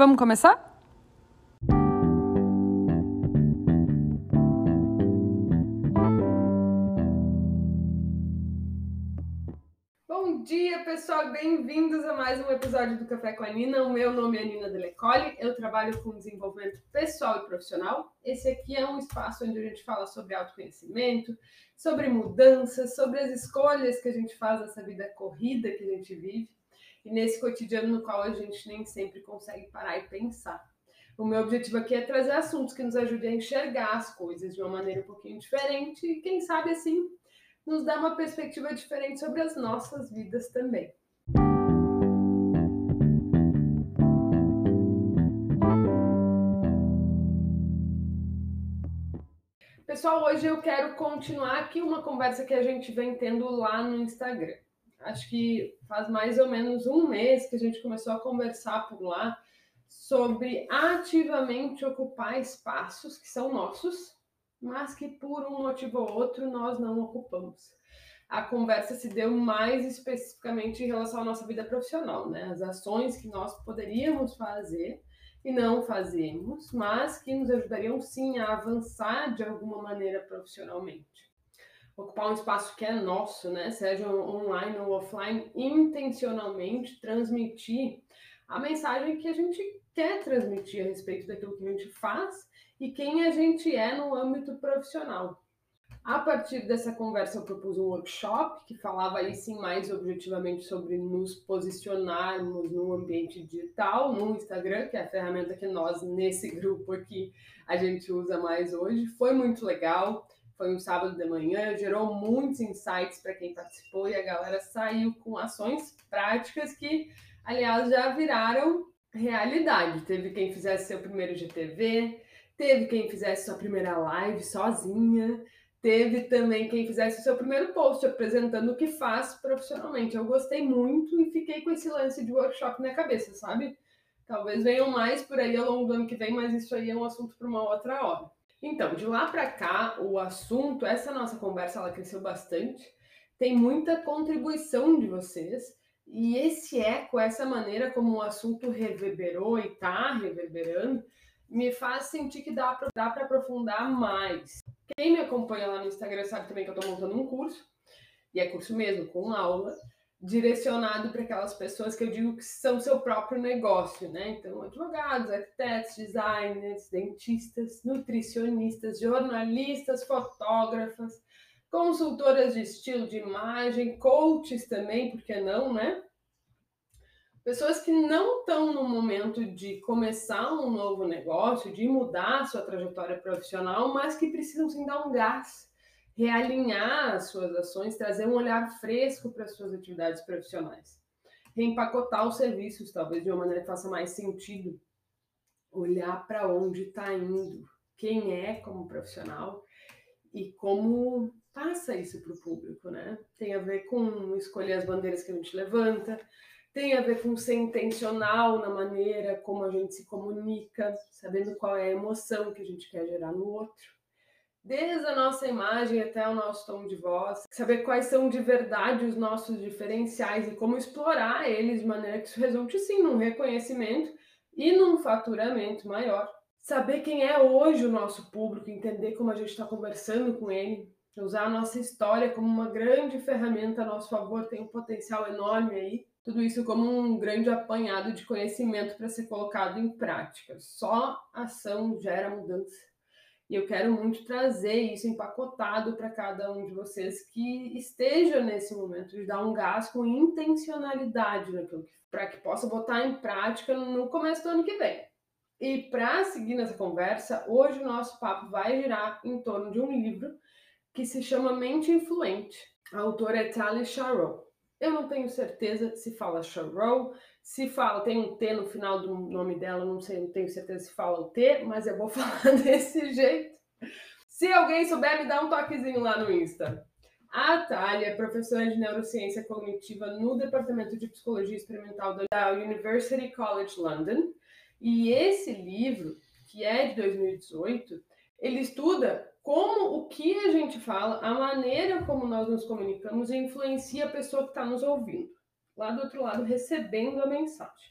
Vamos começar? Bom dia, pessoal, bem-vindos a mais um episódio do Café com a Nina. O meu nome é Nina Delecole, eu trabalho com desenvolvimento pessoal e profissional. Esse aqui é um espaço onde a gente fala sobre autoconhecimento, sobre mudanças, sobre as escolhas que a gente faz nessa vida corrida que a gente vive e nesse cotidiano no qual a gente nem sempre consegue parar e pensar. O meu objetivo aqui é trazer assuntos que nos ajudem a enxergar as coisas de uma maneira um pouquinho diferente e, quem sabe, assim, nos dar uma perspectiva diferente sobre as nossas vidas também. Pessoal, hoje eu quero continuar aqui uma conversa que a gente vem tendo lá no Instagram. Acho que faz mais ou menos um mês que a gente começou a conversar por lá sobre ativamente ocupar espaços que são nossos, mas que por um motivo ou outro nós não ocupamos. A conversa se deu mais especificamente em relação à nossa vida profissional, né? As ações que nós poderíamos fazer e não fazemos, mas que nos ajudariam sim a avançar de alguma maneira profissionalmente. Ocupar um espaço que é nosso, né? Seja online ou offline, intencionalmente transmitir a mensagem que a gente quer transmitir a respeito daquilo que a gente faz e quem a gente é no âmbito profissional. A partir dessa conversa, eu propus um workshop que falava aí sim mais objetivamente sobre nos posicionarmos no ambiente digital, no Instagram, que é a ferramenta que nós, nesse grupo aqui, a gente usa mais hoje. Foi muito legal, foi um sábado de manhã, gerou muitos insights para quem participou e a galera saiu com ações práticas que, aliás, já viraram realidade. Teve quem fizesse seu primeiro GTV, teve quem fizesse sua primeira live sozinha, teve também quem fizesse seu primeiro post apresentando o que faz profissionalmente. Eu gostei muito e fiquei com esse lance de workshop na cabeça, sabe? Talvez venham mais por aí ao longo do ano que vem, mas isso aí é um assunto para uma outra hora. Então, de lá para cá, o assunto, essa nossa conversa, ela cresceu bastante. Tem muita contribuição de vocês. E esse eco, essa maneira como o assunto reverberou e está reverberando, me faz sentir que dá para aprofundar mais. Quem me acompanha lá no Instagram sabe também que eu estou montando um curso, e é curso mesmo, com aula, direcionado para aquelas pessoas que eu digo que são seu próprio negócio, né? Então, advogados, arquitetos, designers, dentistas, nutricionistas, jornalistas, fotógrafas, consultoras de estilo de imagem, coaches também, por que não, né? Pessoas que não estão no momento de começar um novo negócio, de mudar sua trajetória profissional, mas que precisam sim dar um gás, realinhar as suas ações, trazer um olhar fresco para as suas atividades profissionais. Reempacotar os serviços, talvez de uma maneira que faça mais sentido. Olhar para onde está indo, quem é como profissional e como passa isso para o público, né? Tem a ver com escolher as bandeiras que a gente levanta, tem a ver com ser intencional na maneira como a gente se comunica, sabendo qual é a emoção que a gente quer gerar no outro. Desde a nossa imagem até o nosso tom de voz, saber quais são de verdade os nossos diferenciais e como explorar eles de maneira que isso resulte sim num reconhecimento e num faturamento maior. Saber quem é hoje o nosso público, entender como a gente está conversando com ele, usar a nossa história como uma grande ferramenta a nosso favor, tem um potencial enorme aí tudo isso como um grande apanhado de conhecimento para ser colocado em prática. Só ação gera mudança. E eu quero muito trazer isso empacotado para cada um de vocês que esteja nesse momento de dar um gás com intencionalidade naquilo para que possa botar em prática no começo do ano que vem. E para seguir nessa conversa, hoje o nosso papo vai girar em torno de um livro que se chama Mente Influente. A autora é Tali Sharrow. Eu não tenho certeza se fala Sharon, se fala, tem um T no final do nome dela, não sei, não tenho certeza se fala o T, mas eu vou falar desse jeito. Se alguém souber, me dá um toquezinho lá no Insta. A Thalia é professora de neurociência cognitiva no Departamento de Psicologia Experimental da University College London. E esse livro, que é de 2018, ele estuda como o que a gente fala, a maneira como nós nos comunicamos influencia a pessoa que está nos ouvindo, lá do outro lado, recebendo a mensagem.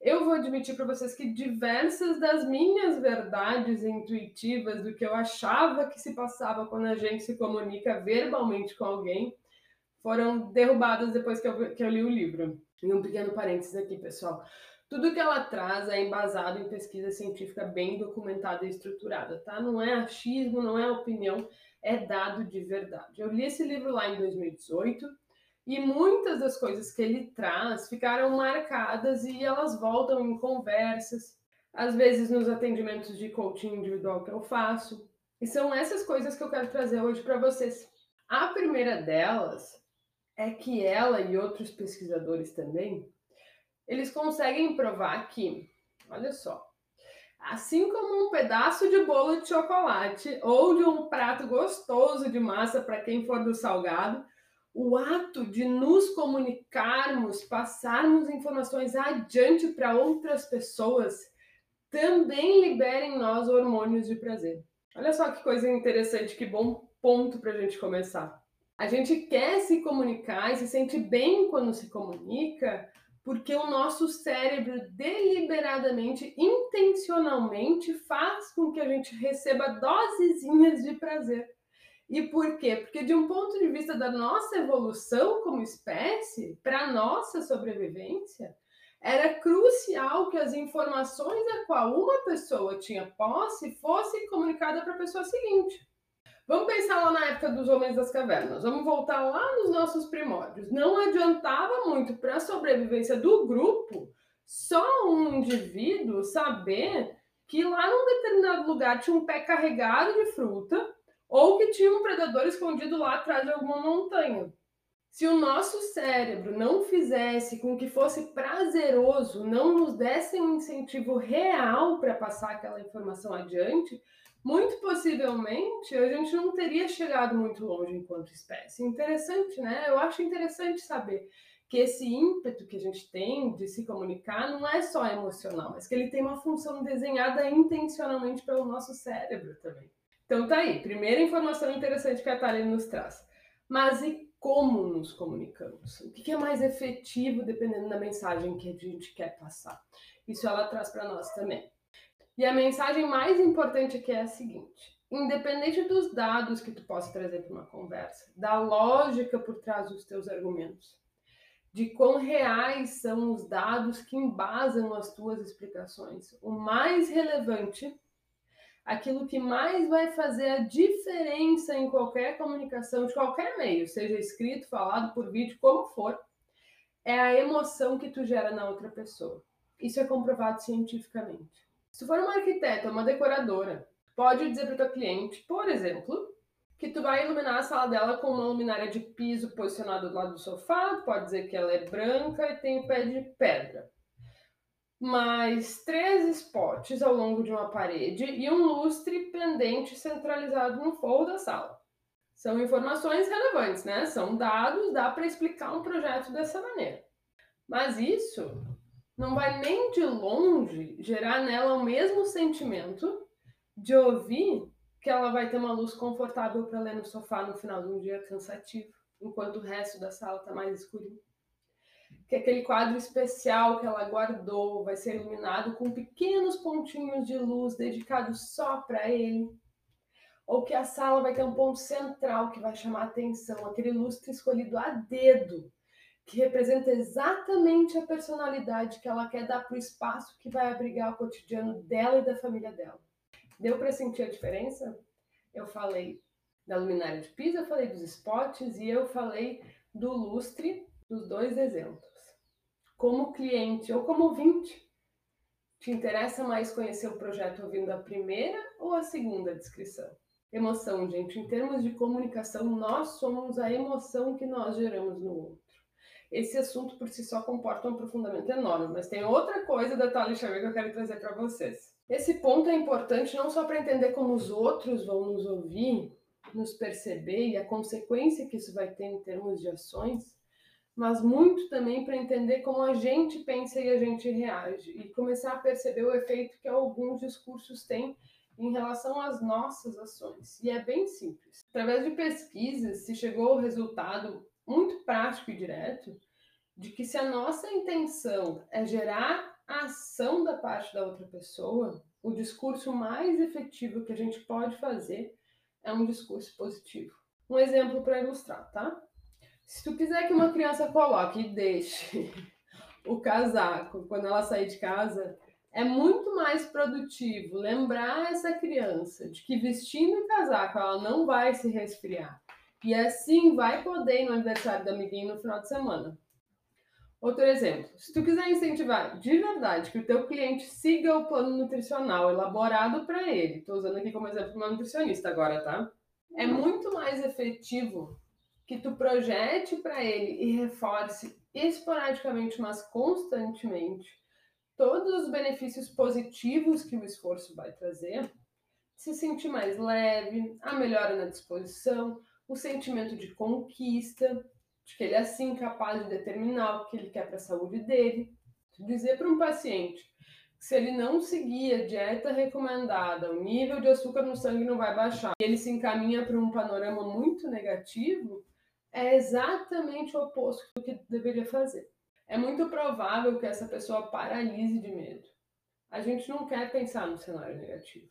eu vou admitir para vocês que diversas das minhas verdades intuitivas do que eu achava que se passava quando a gente se comunica verbalmente com alguém foram derrubadas depois que eu, que eu li o livro. E um pequeno parênteses aqui, pessoal. Tudo que ela traz é embasado em pesquisa científica bem documentada e estruturada, tá? Não é achismo, não é opinião, é dado de verdade. Eu li esse livro lá em 2018 e muitas das coisas que ele traz ficaram marcadas e elas voltam em conversas, às vezes nos atendimentos de coaching individual que eu faço. E são essas coisas que eu quero trazer hoje para vocês. A primeira delas é que ela e outros pesquisadores também, eles conseguem provar que, olha só, assim como um pedaço de bolo de chocolate ou de um prato gostoso de massa para quem for do salgado, o ato de nos comunicarmos, passarmos informações adiante para outras pessoas, também libera em nós hormônios de prazer. Olha só que coisa interessante, que bom ponto para a gente começar. A gente quer se comunicar e se sente bem quando se comunica, porque o nosso cérebro deliberadamente, intencionalmente faz com que a gente receba dosezinhas de prazer. E por quê? Porque, de um ponto de vista da nossa evolução como espécie, para nossa sobrevivência, era crucial que as informações a qual uma pessoa tinha posse fossem comunicadas para a pessoa seguinte. Vamos pensar lá na época dos homens das cavernas. Vamos voltar lá nos nossos primórdios. Não adiantava muito para a sobrevivência do grupo só um indivíduo saber que lá num determinado lugar tinha um pé carregado de fruta ou que tinha um predador escondido lá atrás de alguma montanha. Se o nosso cérebro não fizesse com que fosse prazeroso, não nos desse um incentivo real para passar aquela informação adiante, muito possivelmente a gente não teria chegado muito longe enquanto espécie. Interessante, né? Eu acho interessante saber que esse ímpeto que a gente tem de se comunicar não é só emocional, mas que ele tem uma função desenhada intencionalmente pelo nosso cérebro também. Então tá aí, primeira informação interessante que a Thalia nos traz. Mas e como nos comunicamos? O que é mais efetivo dependendo da mensagem que a gente quer passar? Isso ela traz para nós também. E a mensagem mais importante aqui é a seguinte: independente dos dados que tu possa trazer para uma conversa, da lógica por trás dos teus argumentos, de quão reais são os dados que embasam as tuas explicações, o mais relevante aquilo que mais vai fazer a diferença em qualquer comunicação, de qualquer meio, seja escrito, falado, por vídeo, como for, é a emoção que tu gera na outra pessoa. Isso é comprovado cientificamente. Se for uma arquiteta, uma decoradora, pode dizer para teu cliente, por exemplo, que tu vai iluminar a sala dela com uma luminária de piso posicionada do lado do sofá, pode dizer que ela é branca e tem o pé de pedra mais três spots ao longo de uma parede e um lustre pendente centralizado no forro da sala. São informações relevantes, né? São dados, dá para explicar um projeto dessa maneira. Mas isso não vai nem de longe gerar nela o mesmo sentimento de ouvir que ela vai ter uma luz confortável para ler no sofá no final de um dia cansativo, enquanto o resto da sala está mais escurinho que aquele quadro especial que ela guardou vai ser iluminado com pequenos pontinhos de luz dedicados só para ele. Ou que a sala vai ter um ponto central que vai chamar a atenção, aquele lustre escolhido a dedo, que representa exatamente a personalidade que ela quer dar para o espaço que vai abrigar o cotidiano dela e da família dela. Deu para sentir a diferença? Eu falei da luminária de piso, eu falei dos spots e eu falei do lustre dos dois exemplos como cliente ou como ouvinte, te interessa mais conhecer o projeto ouvindo a primeira ou a segunda descrição? Emoção, gente. Em termos de comunicação, nós somos a emoção que nós geramos no outro. Esse assunto por si só comporta um aprofundamento enorme, mas tem outra coisa da Thalia Xavier que eu quero trazer para vocês. Esse ponto é importante não só para entender como os outros vão nos ouvir, nos perceber e a consequência que isso vai ter em termos de ações, mas muito também para entender como a gente pensa e a gente reage e começar a perceber o efeito que alguns discursos têm em relação às nossas ações. E é bem simples. Através de pesquisas se chegou ao resultado muito prático e direto de que se a nossa intenção é gerar ação da parte da outra pessoa, o discurso mais efetivo que a gente pode fazer é um discurso positivo. Um exemplo para ilustrar, tá? Se tu quiser que uma criança coloque e deixe o casaco quando ela sair de casa, é muito mais produtivo lembrar essa criança de que vestindo o casaco ela não vai se resfriar. E assim vai poder ir no aniversário do amiguinho no final de semana. Outro exemplo, se tu quiser incentivar de verdade que o teu cliente siga o plano nutricional elaborado para ele, estou usando aqui como exemplo uma nutricionista agora, tá? É muito mais efetivo que tu projete para ele e reforce esporadicamente, mas constantemente, todos os benefícios positivos que o esforço vai trazer, se sentir mais leve, a melhora na disposição, o sentimento de conquista, de que ele é assim capaz de determinar o que ele quer para a saúde dele. Dizer para um paciente que se ele não seguir a dieta recomendada, o nível de açúcar no sangue não vai baixar, e ele se encaminha para um panorama muito negativo, é exatamente o oposto do que deveria fazer é muito provável que essa pessoa paralise de medo. A gente não quer pensar no cenário negativo.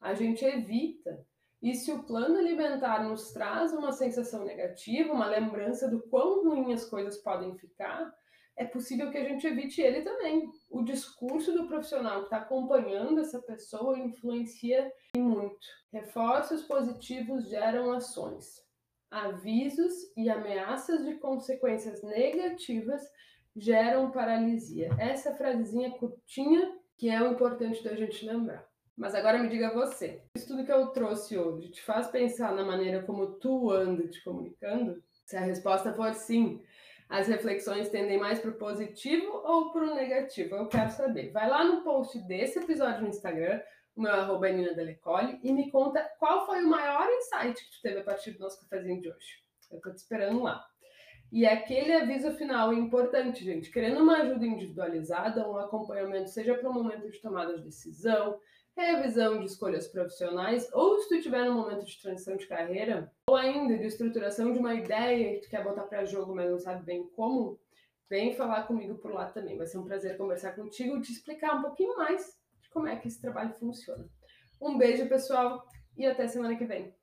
A gente evita. E se o plano alimentar nos traz uma sensação negativa, uma lembrança do quão ruins as coisas podem ficar, é possível que a gente evite ele também. O discurso do profissional que está acompanhando essa pessoa influencia muito. Reforços positivos geram ações. Avisos e ameaças de consequências negativas geram paralisia. Essa frasezinha curtinha que é o importante da gente lembrar. Mas agora me diga você, isso tudo que eu trouxe hoje te faz pensar na maneira como tu anda te comunicando? Se a resposta for sim, as reflexões tendem mais para o positivo ou para o negativo? Eu quero saber. Vai lá no post desse episódio no Instagram, o meu arroba é Nina Delecole, e me conta qual foi o maior insight que tu teve a partir do nosso cafezinho de hoje. Eu tô te esperando lá. E aquele aviso final é importante, gente. Querendo uma ajuda individualizada, um acompanhamento, seja para o momento de tomada de decisão, revisão de escolhas profissionais, ou se tu estiver no momento de transição de carreira, ou ainda de estruturação de uma ideia que tu quer botar para jogo, mas não sabe bem como, vem falar comigo por lá também. Vai ser um prazer conversar contigo e te explicar um pouquinho mais como é que esse trabalho funciona. Um beijo, pessoal, e até semana que vem.